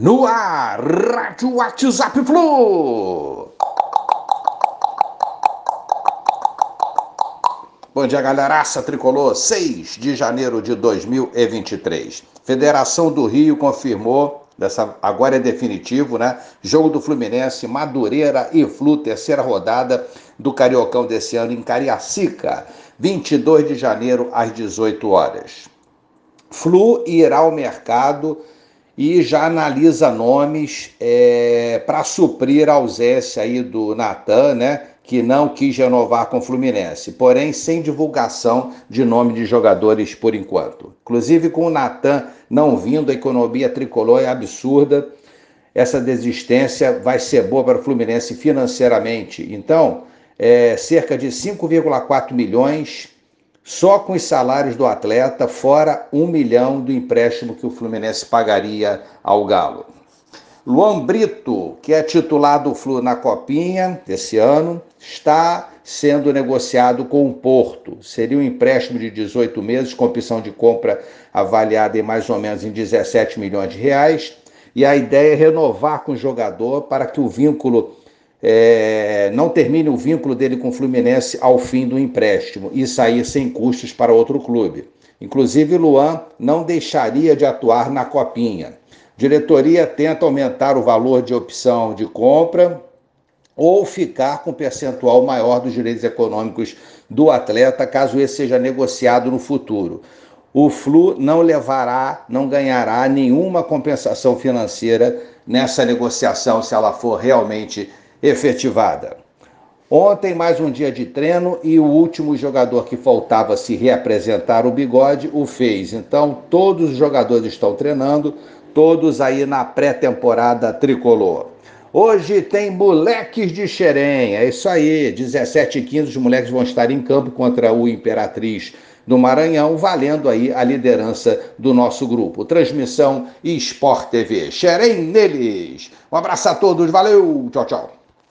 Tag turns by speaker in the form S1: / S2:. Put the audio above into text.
S1: No ar, Rádio WhatsApp Flu. Bom dia, galeraça tricolor. 6 de janeiro de 2023. Federação do Rio confirmou, dessa, agora é definitivo, né? Jogo do Fluminense, Madureira e Flu, terceira rodada do Cariocão desse ano em Cariacica, 22 de janeiro às 18 horas. Flu irá ao mercado e já analisa nomes é, para suprir a ausência aí do Natan, né? Que não quis renovar com o Fluminense, porém sem divulgação de nome de jogadores por enquanto. Inclusive com o Natan não vindo, a economia tricolor é absurda. Essa desistência vai ser boa para o Fluminense financeiramente. Então, é, cerca de 5,4 milhões só com os salários do atleta, fora um milhão do empréstimo que o Fluminense pagaria ao Galo. Luan Brito, que é titular do Flu na Copinha desse ano, está sendo negociado com o Porto. Seria um empréstimo de 18 meses, com opção de compra avaliada em mais ou menos em 17 milhões de reais. E a ideia é renovar com o jogador para que o vínculo é, não termine o vínculo dele com o Fluminense ao fim do empréstimo e sair sem custos para outro clube. Inclusive, Luan não deixaria de atuar na Copinha. Diretoria tenta aumentar o valor de opção de compra ou ficar com percentual maior dos direitos econômicos do atleta, caso esse seja negociado no futuro. O Flu não levará, não ganhará nenhuma compensação financeira nessa negociação se ela for realmente efetivada. Ontem, mais um dia de treino e o último jogador que faltava se reapresentar, o Bigode, o fez. Então, todos os jogadores estão treinando, todos aí na pré-temporada tricolor. Hoje tem moleques de Xerém, é isso aí, 17 e 15 os moleques vão estar em campo contra o Imperatriz do Maranhão, valendo aí a liderança do nosso grupo. Transmissão Sport TV. Xerém neles. Um abraço a todos, valeu, tchau, tchau.